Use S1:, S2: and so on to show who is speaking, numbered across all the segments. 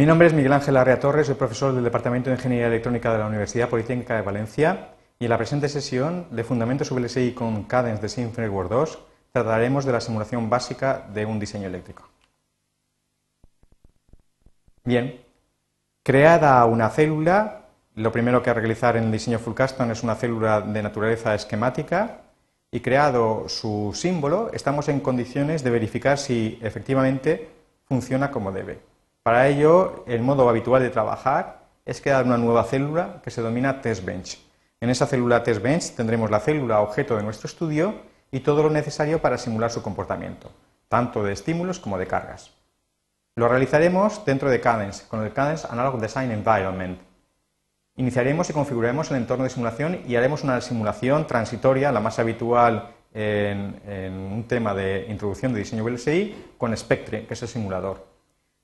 S1: Mi nombre es Miguel Ángel Arrea Torres, soy profesor del Departamento de Ingeniería Electrónica de la Universidad Politécnica de Valencia y en la presente sesión de Fundamentos VLSI con Cadence de Sim Framework 2 trataremos de la simulación básica de un diseño eléctrico. Bien, creada una célula, lo primero que hay que realizar en el diseño full custom es una célula de naturaleza esquemática y creado su símbolo, estamos en condiciones de verificar si efectivamente funciona como debe. Para ello, el modo habitual de trabajar es crear una nueva célula que se denomina TestBench. En esa célula TestBench tendremos la célula objeto de nuestro estudio y todo lo necesario para simular su comportamiento, tanto de estímulos como de cargas. Lo realizaremos dentro de Cadence, con el Cadence Analog Design Environment. Iniciaremos y configuraremos el entorno de simulación y haremos una simulación transitoria, la más habitual en, en un tema de introducción de diseño VLSI, con Spectre, que es el simulador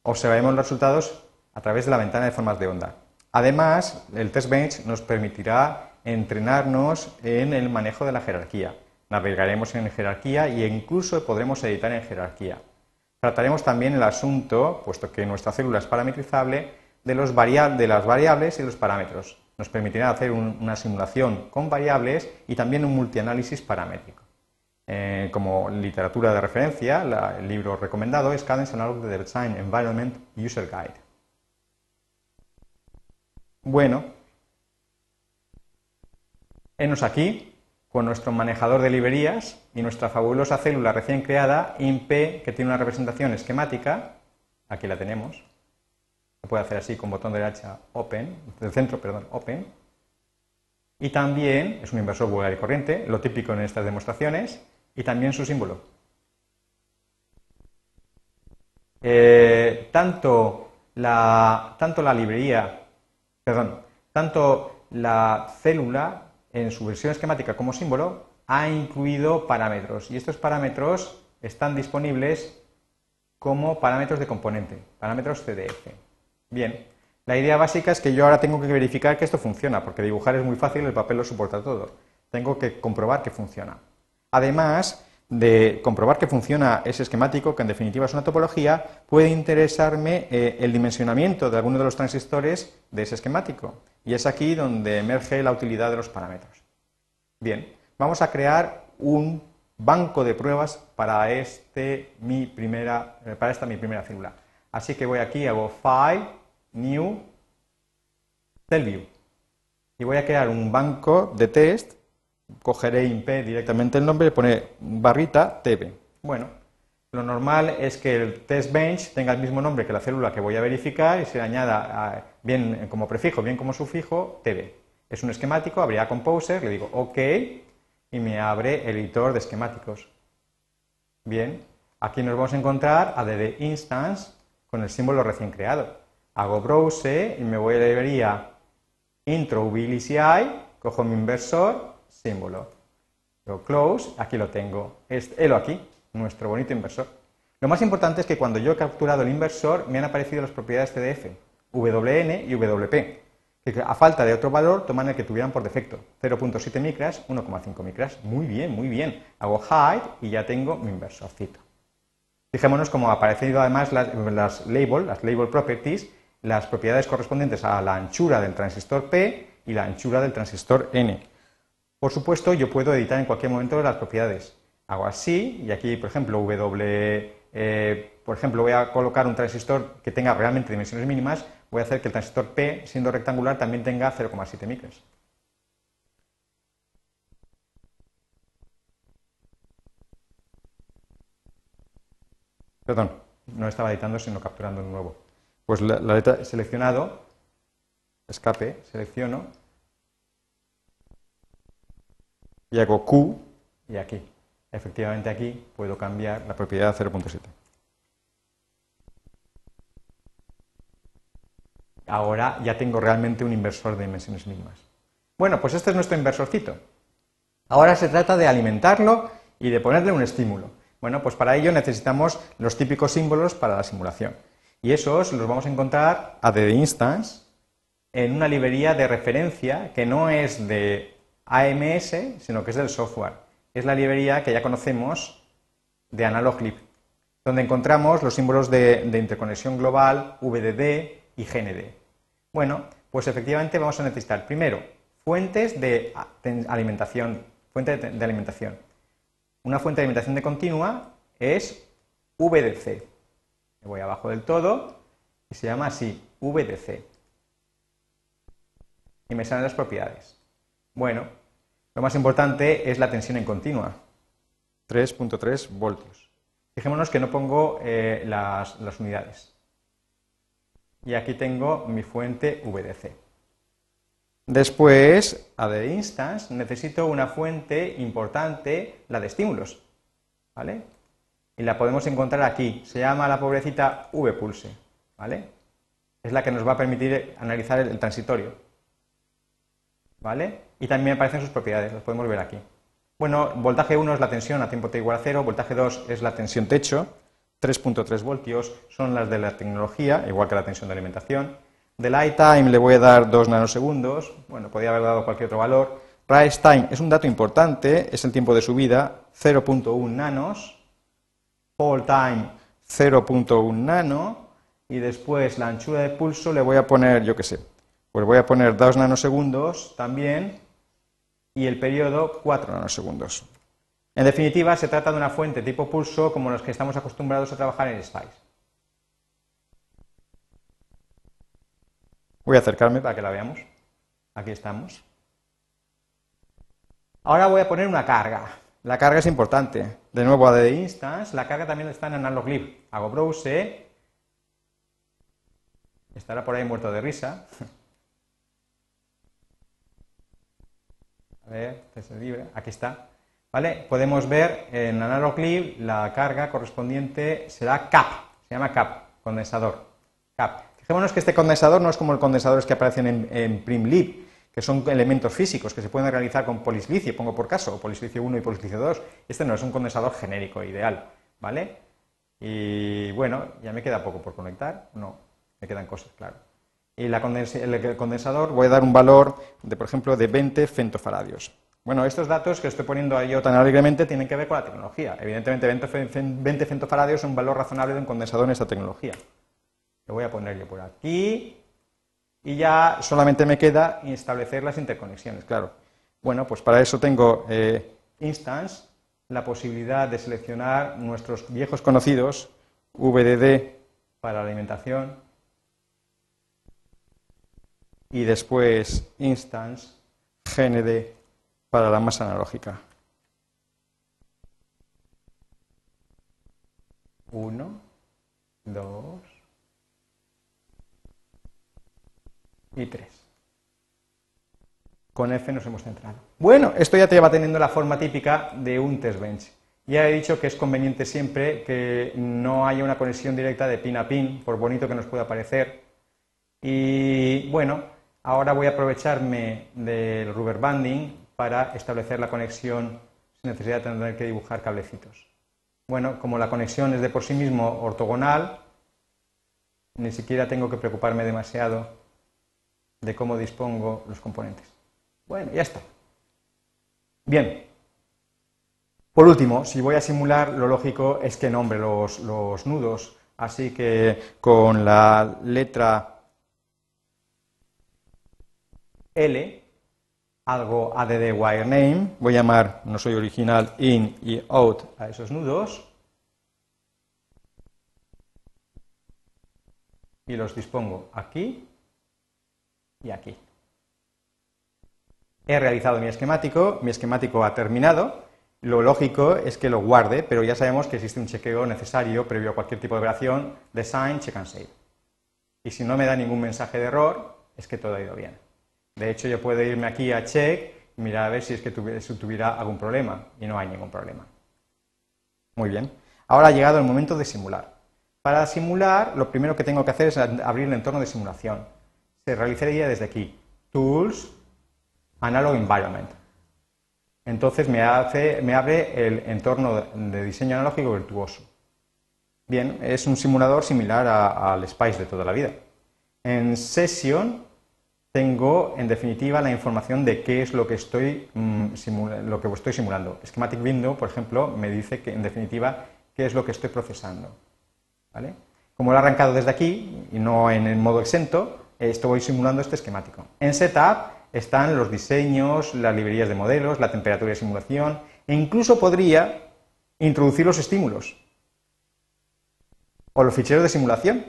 S1: observaremos los resultados a través de la ventana de formas de onda. Además, el test bench nos permitirá entrenarnos en el manejo de la jerarquía. Navegaremos en jerarquía e incluso podremos editar en jerarquía. Trataremos también el asunto, puesto que nuestra célula es parametrizable, de, las variables y los parámetros. Nos permitirá hacer una simulación con variables y también un multianálisis paramétrico. Eh, como literatura de referencia, el libro recomendado es Cadence Analog Design Environment User Guide. Bueno, enos aquí con nuestro manejador de librerías y nuestra fabulosa célula recién creada, INP, que tiene una representación esquemática. Aquí la tenemos. Se puede hacer así con botón derecha Open, del centro, perdón, Open. Y también es un inversor vulgar y corriente, lo típico en estas demostraciones y también su símbolo. Eh, tanto, la, tanto la librería, perdón, tanto la célula en su versión esquemática como símbolo ha incluido parámetros y estos parámetros están disponibles como parámetros de componente, parámetros CDF. Bien, la idea básica es que yo ahora tengo que verificar que esto funciona, porque dibujar es muy fácil, el papel lo soporta todo. Tengo que comprobar que funciona. Además de comprobar que funciona ese esquemático, que en definitiva es una topología, puede interesarme eh, el dimensionamiento de alguno de los transistores de ese esquemático. Y es aquí donde emerge la utilidad de los parámetros. Bien, vamos a crear un banco de pruebas para, este, eh, esta mi primera célula. Así que voy aquí, hago File, New, Cell Y voy a crear un banco de test cogeré IMP directamente el nombre y pone barrita TB. Bueno, lo normal es que el test bench tenga el mismo nombre que la célula que voy a verificar y se añada bien como prefijo, bien como sufijo, TB. Es un esquemático, abrirá Composer, le digo OK y me abre el editor de esquemáticos. Bien, aquí nos vamos a encontrar add instance con el símbolo recién creado. Hago browse y me voy a la librería intro cojo mi inversor símbolo. Lo close, aquí lo tengo. Este, aquí, nuestro bonito inversor. Lo más importante es que cuando yo he capturado el inversor me han aparecido las propiedades CDF, WN y WP, que a falta de otro valor toman el que tuvieran por defecto, 0.7 micras, 1,5 micras. Muy bien, muy bien. Hago hide y ya tengo mi inversorcito. Fijémonos cómo ha aparecido además las label, las label properties, las propiedades correspondientes a la anchura del transistor P y la anchura del transistor N. Por supuesto, yo puedo editar en cualquier momento las propiedades. Hago así y aquí, por ejemplo, W, eh, por ejemplo, voy a colocar un transistor que tenga realmente dimensiones mínimas, voy a hacer que el transistor P, siendo rectangular, también tenga 0,7 micras. Perdón, no estaba editando, sino capturando de nuevo. Pues la, la letra seleccionado, escape, selecciono, y hago Q y aquí. Efectivamente aquí puedo cambiar la propiedad 0.7. Ahora ya tengo realmente un inversor de dimensiones mínimas. Bueno, pues este es nuestro inversorcito. Ahora se trata de alimentarlo y de ponerle un estímulo. Bueno, pues para ello necesitamos los típicos símbolos para la simulación. Y esos los vamos a encontrar a the instance en una librería de referencia que no es de AMS, sino que es del software. Es la librería que ya conocemos de AnalogLib, donde encontramos los símbolos de, interconexión global, VDD, y GND. Bueno, pues efectivamente vamos a necesitar primero fuentes de alimentación, fuente de alimentación. Una fuente de alimentación de continua es VDC. Me voy abajo del todo y se llama así, VDC. Y me salen las propiedades. Bueno, lo más importante es la tensión en continua, 3.3 voltios. Fijémonos que no pongo eh, las, unidades. Y aquí tengo mi fuente VDC. Después, a de instance, necesito una fuente importante, la de estímulos. ¿Vale? Y la podemos encontrar aquí. Se llama la pobrecita V-pulse. ¿Vale? Es la que nos va a permitir analizar el, transitorio. ¿Vale? Y también aparecen sus propiedades, las podemos ver aquí. Bueno, voltaje 1 es la tensión a tiempo t igual a 0, voltaje 2 es la tensión techo, 3.3 voltios son las de la tecnología, igual que la tensión de alimentación. Del time le voy a dar 2 nanosegundos, bueno, podría haber dado cualquier otro valor. Rise time es un dato importante, es el tiempo de subida, 0.1 nanos. Hold time, 0.1 nano. Y después la anchura de pulso le voy a poner, yo qué sé, pues voy a poner 2 nanosegundos también. Y el periodo, 4 nanosegundos. En definitiva, se trata de una fuente tipo pulso como los que estamos acostumbrados a trabajar en SPICE. Voy a acercarme para que la veamos. Aquí estamos. Ahora voy a poner una carga. La carga es importante. De nuevo a de instance, la carga también está en analog lib. Hago browse. Estará por ahí muerto de risa. A ver. Aquí está. Podemos ver en Analog Lib la carga correspondiente será CAP, se llama CAP, condensador. CAP. Fijémonos que este condensador no es como los condensadores que aparecen en, PrimLib, que son elementos físicos que se pueden realizar con polisilicio, pongo por caso, o polisilicio 1 y polisilicio 2. Este no es un condensador genérico, ideal, ¿vale? Y bueno, ya me queda poco por conectar, no, me quedan cosas, claro. Y el condensador voy a dar un valor de, por ejemplo, de 20 femtofaradios. Bueno, estos datos que estoy poniendo ahí yo tan alegremente tienen que ver con la tecnología. Evidentemente, 20 femtofaradios es un valor razonable de un condensador en esta tecnología. Lo voy a poner yo por aquí. Y ya solamente me queda establecer las interconexiones, claro. Bueno, pues para eso tengo eh, instance, la posibilidad de seleccionar nuestros viejos conocidos, VDD para la alimentación, y después instance, GND para la masa analógica. Uno, dos y tres. Con F nos hemos centrado. Bueno, esto ya te va teniendo la forma típica de un test bench. Ya he dicho que es conveniente siempre que no haya una conexión directa de pin a pin, por bonito que nos pueda parecer. Y bueno, ahora voy a aprovecharme del rubber banding para establecer la conexión sin necesidad de tener que dibujar cablecitos. Bueno, como la conexión es de por sí mismo ortogonal, ni siquiera tengo que preocuparme demasiado de cómo dispongo los componentes. Bueno, ya está. Bien. Por último, si voy a simular, lo lógico es que nombre los, los nudos. Así que con la letra L algo add wire name, voy a llamar, no soy original, in y out a esos nudos y los dispongo aquí y aquí. He realizado mi esquemático, mi esquemático ha terminado, lo lógico es que lo guarde, pero ya sabemos que existe un chequeo necesario previo a cualquier tipo de operación, design, check and save. Y si no me da ningún mensaje de error, es que todo ha ido bien. De hecho, yo puedo irme aquí a check y mirar a ver si es que tuviera, algún problema y no hay ningún problema. Muy bien. Ahora ha llegado el momento de simular. Para simular, lo primero que tengo que hacer es abrir el entorno de simulación. Se realizaría desde aquí. Tools, Analog Environment. Entonces me, me abre el entorno de diseño analógico virtuoso. Bien, es un simulador similar al SPICE de toda la vida. En Session tengo, en definitiva, la información de qué es lo que estoy, mm, lo que estoy simulando. Schematic Window, por ejemplo, me dice que, en definitiva, qué es lo que estoy procesando. como lo he arrancado desde aquí y no en el modo exento, estoy simulando este esquemático. En Setup están los diseños, las librerías de modelos, la temperatura de simulación e incluso podría introducir los estímulos o los ficheros de simulación.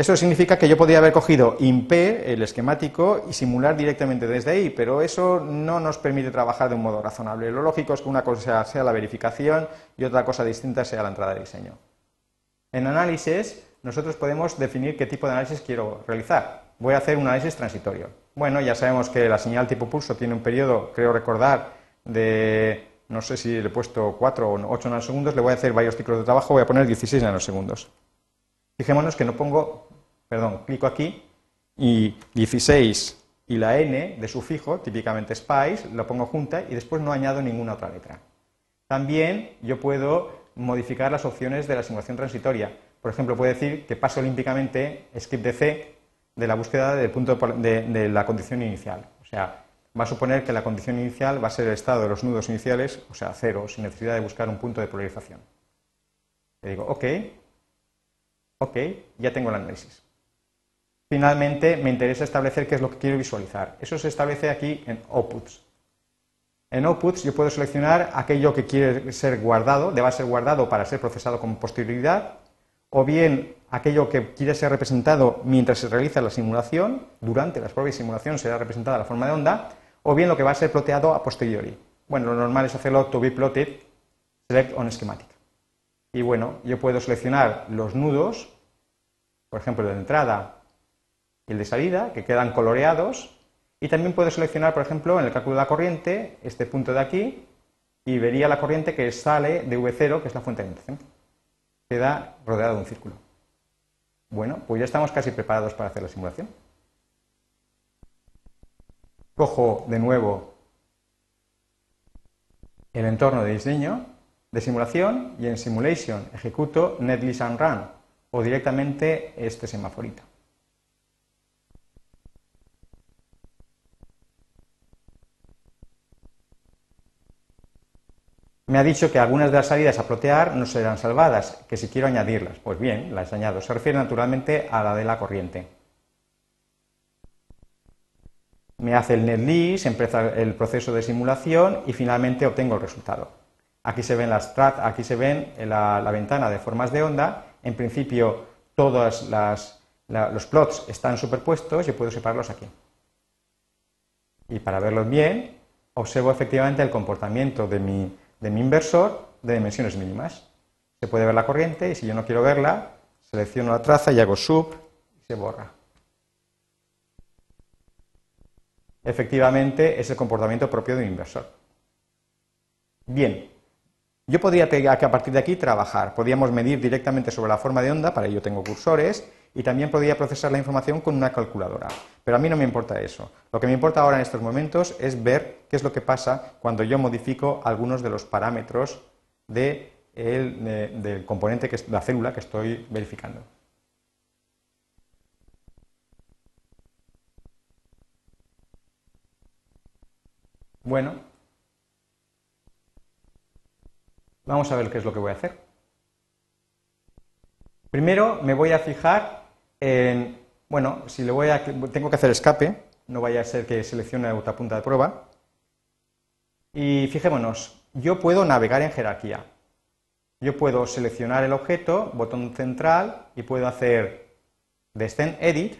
S1: Eso significa que yo podría haber cogido IMP, el esquemático, y simular directamente desde ahí, pero eso no nos permite trabajar de un modo razonable. Lo lógico es que una cosa sea la verificación y otra cosa distinta sea la entrada de diseño. En análisis, nosotros podemos definir qué tipo de análisis quiero realizar. Voy a hacer un análisis transitorio. Bueno, ya sabemos que la señal tipo pulso tiene un periodo, creo recordar, de, no sé si le he puesto 4 o 8 nanosegundos, le voy a hacer varios ciclos de trabajo, voy a poner 16 nanosegundos. Fijémonos que no pongo, perdón, clico aquí y 16 y la n de sufijo, típicamente SPICE, lo pongo junta y después no añado ninguna otra letra. También yo puedo modificar las opciones de la simulación transitoria. Por ejemplo, puedo decir que paso olímpicamente script de C de la búsqueda del punto de, la condición inicial. O sea, va a suponer que la condición inicial va a ser el estado de los nudos iniciales, o sea, cero, sin necesidad de buscar un punto de polarización. Le digo, OK, OK, ya tengo el análisis. Finalmente, me interesa establecer qué es lo que quiero visualizar. Eso se establece aquí en Outputs. En Outputs yo puedo seleccionar aquello que quiere ser guardado, deba ser guardado para ser procesado con posterioridad, o bien aquello que quiere ser representado mientras se realiza la simulación, durante la propia simulación será representada la forma de onda, o bien lo que va a ser ploteado a posteriori. Bueno, lo normal es hacerlo to be plotted, select on schematic. Y bueno, yo puedo seleccionar los nudos, por ejemplo, de entrada y el de salida, que quedan coloreados, y también puedo seleccionar, por ejemplo, en el cálculo de la corriente, este punto de aquí, y vería la corriente que sale de V0, que es la fuente de alimentación. Queda rodeado de un círculo. Bueno, pues ya estamos casi preparados para hacer la simulación. Cojo de nuevo el entorno de diseño de simulación y en Simulation ejecuto Netlist and Run o directamente este semaforito. Me ha dicho que algunas de las salidas a plotear no serán salvadas, que si quiero añadirlas. Pues bien, las añado. Se refiere naturalmente a la de la corriente. Me hace el netlist, empieza el proceso de simulación y finalmente obtengo el resultado. Aquí se ven las aquí se ven la, ventana de formas de onda. En principio, todos los plots están superpuestos. y puedo separarlos aquí. Y para verlos bien, observo efectivamente el comportamiento de mi de mi inversor de dimensiones mínimas. Se puede ver la corriente y si yo no quiero verla, selecciono la traza y hago sub y se borra. Efectivamente, es el comportamiento propio de un inversor. Bien, yo podría a partir de aquí trabajar. Podríamos medir directamente sobre la forma de onda, para ello tengo cursores, y también podría procesar la información con una calculadora. Pero a mí no me importa eso. Lo que me importa ahora en estos momentos es ver qué es lo que pasa cuando yo modifico algunos de los parámetros del componente, que es la célula que estoy verificando. Bueno, vamos a ver qué es lo que voy a hacer. Primero me voy a fijar bueno, si le voy a, tengo que hacer escape, no vaya a ser que seleccione otra punta de prueba. Y fijémonos, yo puedo navegar en jerarquía. Yo puedo seleccionar el objeto, botón central, y puedo hacer Descend Edit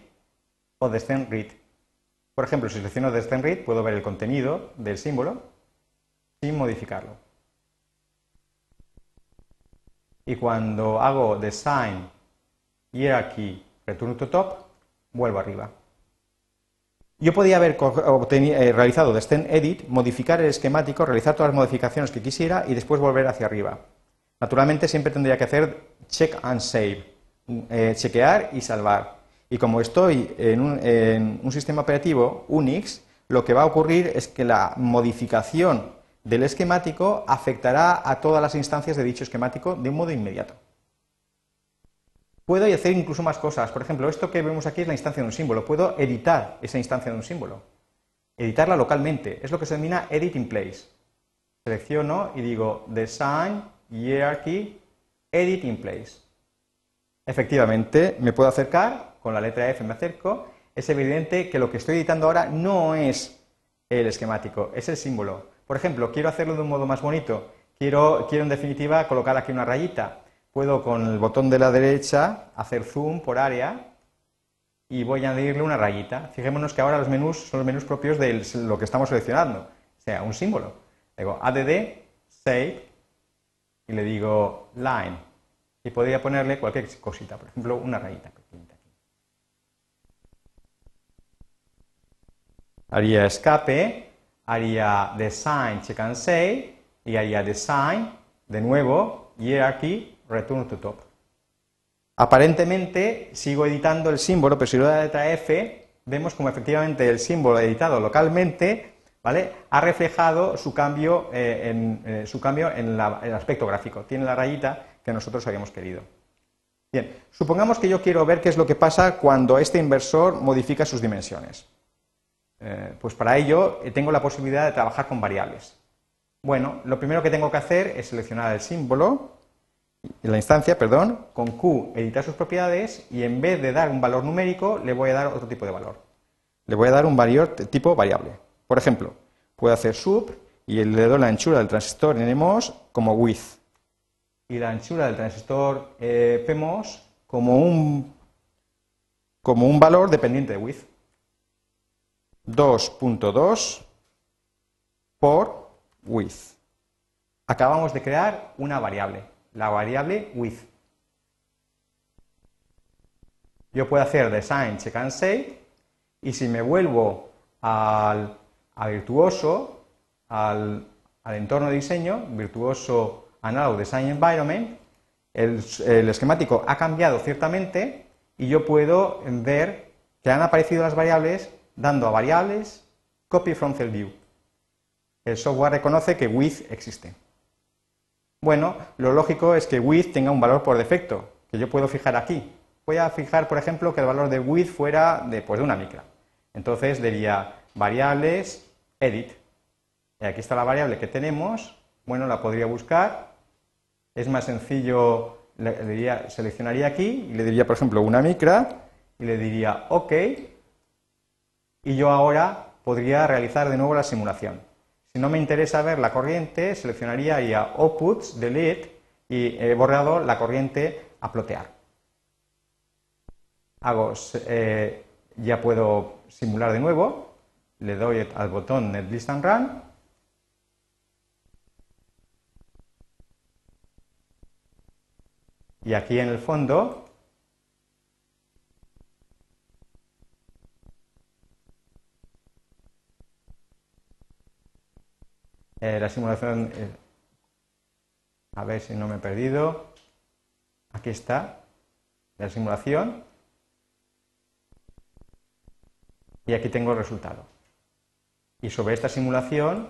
S1: o Descend Read. Por ejemplo, si selecciono Descend Read, puedo ver el contenido del símbolo sin modificarlo. Y cuando hago Design Hierarchy return to top, vuelvo arriba. Yo podía haber eh, realizado descend edit, modificar el esquemático, realizar todas las modificaciones que quisiera y después volver hacia arriba. Naturalmente siempre tendría que hacer check and save, eh, chequear y salvar. Y como estoy en un, en un sistema operativo Unix, lo que va a ocurrir es que la modificación del esquemático afectará a todas las instancias de dicho esquemático de un modo inmediato. Puedo hacer incluso más cosas. Por ejemplo, esto que vemos aquí es la instancia de un símbolo. Puedo editar esa instancia de un símbolo. Editarla localmente. Es lo que se denomina Edit in Place. Selecciono y digo Design, Hierarchy, Edit in Place. Efectivamente, me puedo acercar, con la letra F me acerco, es evidente que lo que estoy editando ahora no es el esquemático, es el símbolo. Por ejemplo, quiero hacerlo de un modo más bonito, quiero, quiero en definitiva colocar aquí una rayita. Puedo con el botón de la derecha hacer zoom por área y voy a añadirle una rayita. Fijémonos que ahora los menús son los menús propios de lo que estamos seleccionando, o sea, un símbolo. Digo add, save y le digo line. Y podría ponerle cualquier cosita, por ejemplo, una rayita. Haría escape, haría design check and save y haría design, de nuevo, hierarchy, return to top. Aparentemente sigo editando el símbolo, pero si le doy la letra F, vemos como efectivamente el símbolo editado localmente ¿vale? ha reflejado su cambio, eh, en, eh, su cambio en, el aspecto gráfico. Tiene la rayita que nosotros habíamos querido. Bien, supongamos que yo quiero ver qué es lo que pasa cuando este inversor modifica sus dimensiones. Eh, pues para ello tengo la posibilidad de trabajar con variables. Bueno, lo primero que tengo que hacer es seleccionar el símbolo, la instancia, perdón, con Q editar sus propiedades y en vez de dar un valor numérico le voy a dar otro tipo de valor. Le voy a dar un valor tipo variable. Por ejemplo, puedo hacer sub y le doy la anchura del transistor NMOS como width y la anchura del transistor eh, como un, como un valor dependiente de width. 2.2 por width. Acabamos de crear una variable la variable with. Yo puedo hacer design check and save y si me vuelvo al, a virtuoso, al, entorno de diseño, virtuoso analog design environment, el, el esquemático ha cambiado ciertamente y yo puedo ver que han aparecido las variables dando a variables copy from cell view. El software reconoce que with existe. Bueno, lo lógico es que width tenga un valor por defecto, que yo puedo fijar aquí. Voy a fijar, por ejemplo, que el valor de width fuera de, pues, de una micra. Entonces diría variables edit. Y aquí está la variable que tenemos. Bueno, la podría buscar. Es más sencillo, le diría, seleccionaría aquí y le diría, por ejemplo, una micra y le diría OK. Y yo ahora podría realizar de nuevo la simulación. Si no me interesa ver la corriente, seleccionaría ahí a Outputs, Delete y he borrado la corriente a plotear. Hago, eh, ya puedo simular de nuevo, le doy al botón Netlist and Run y aquí en el fondo Eh, la simulación, eh, a ver si no me he perdido. Aquí está la simulación. Y aquí tengo el resultado. Y sobre esta simulación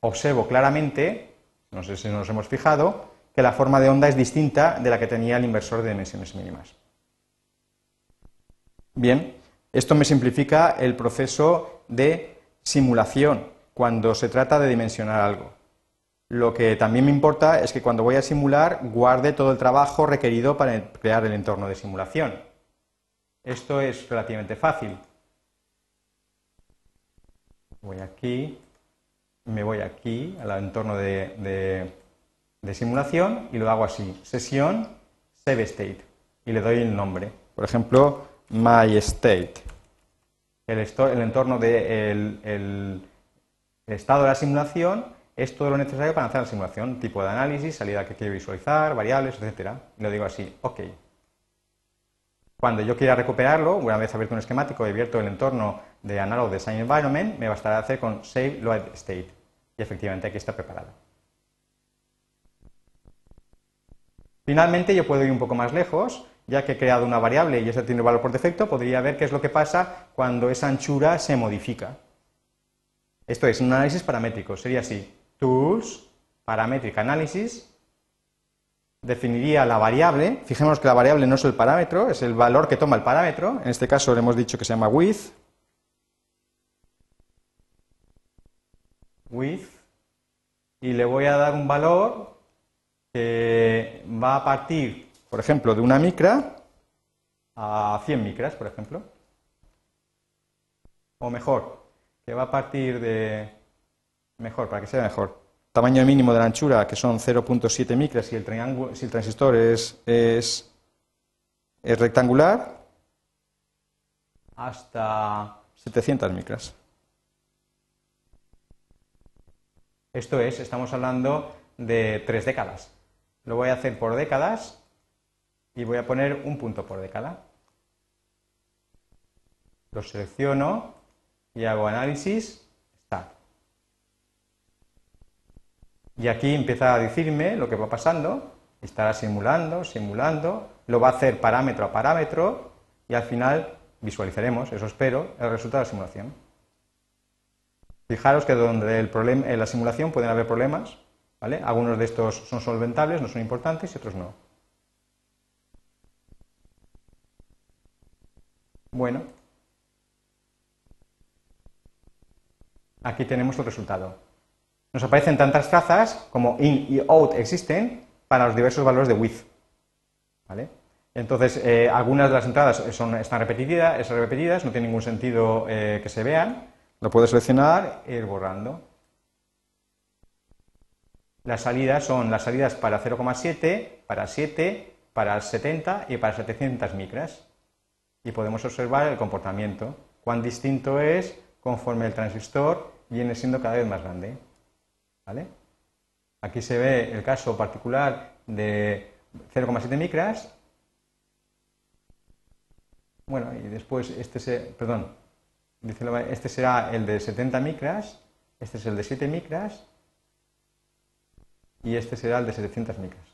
S1: observo claramente, no sé si nos hemos fijado, que la forma de onda es distinta de la que tenía el inversor de dimensiones mínimas. Bien, esto me simplifica el proceso de simulación cuando se trata de dimensionar algo. Lo que también me importa es que cuando voy a simular guarde todo el trabajo requerido para crear el entorno de simulación. Esto es relativamente fácil. Voy aquí, me voy aquí al entorno de, simulación y lo hago así, sesión, save state, y le doy el nombre. Por ejemplo, my state. El, entorno de estado de la simulación es todo lo necesario para hacer la simulación, tipo de análisis, salida que quiero visualizar, variables, etcétera. Y lo digo así, OK. Cuando yo quiera recuperarlo, una vez abierto un esquemático y abierto el entorno de Analog Design Environment, me bastará hacer con Save Load State. Y efectivamente aquí está preparado. Finalmente, yo puedo ir un poco más lejos, ya que he creado una variable y esa tiene valor por defecto, podría ver qué es lo que pasa cuando esa anchura se modifica. Esto es un análisis paramétrico, sería así. Tools, Parametric Analysis, definiría la variable, fijémonos que la variable no es el parámetro, es el valor que toma el parámetro, en este caso le hemos dicho que se llama width, width, y le voy a dar un valor que va a partir, por ejemplo, de una micra, a 100 micras, por ejemplo. O mejor, que va a partir de... Mejor, para que sea mejor. Tamaño mínimo de la anchura, que son 0.7 micras, si el, si el transistor es, es, es rectangular, hasta 700 micras. Esto es, estamos hablando de tres décadas. Lo voy a hacer por décadas y voy a poner un punto por década. Lo selecciono y hago análisis, está. Y aquí empieza a decirme lo que va pasando, estará simulando, simulando, lo va a hacer parámetro a parámetro y al final visualizaremos, eso espero, el resultado de la simulación. Fijaros que donde el problema, en la simulación pueden haber problemas, ¿vale? Algunos de estos son solventables, no son importantes y otros no. Bueno, aquí tenemos el resultado. Nos aparecen tantas trazas como in y out existen para los diversos valores de width. ¿vale? Entonces, eh, algunas de las entradas son, están repetidas, repetidas, no tiene ningún sentido eh, que se vean. Lo puedo seleccionar e ir borrando. Las salidas son las salidas para 0,7, para 7, para 70 y para 700 micras. Y podemos observar el comportamiento, cuán distinto es conforme el transistor viene siendo cada vez más grande. ¿Vale? Aquí se ve el caso particular de 0,7 micras. Bueno, y después este se, perdón, este será el de 70 micras, este es el de 7 micras y este será el de 700 micras.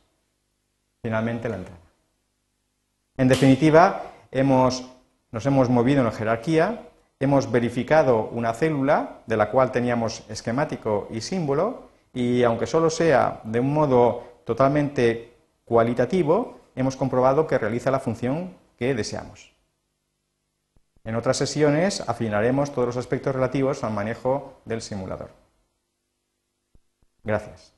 S1: Finalmente la entrada. En definitiva, nos hemos movido en la jerarquía, hemos verificado una célula de la cual teníamos esquemático y símbolo y aunque solo sea de un modo totalmente cualitativo, hemos comprobado que realiza la función que deseamos. En otras sesiones afinaremos todos los aspectos relativos al manejo del simulador. Gracias.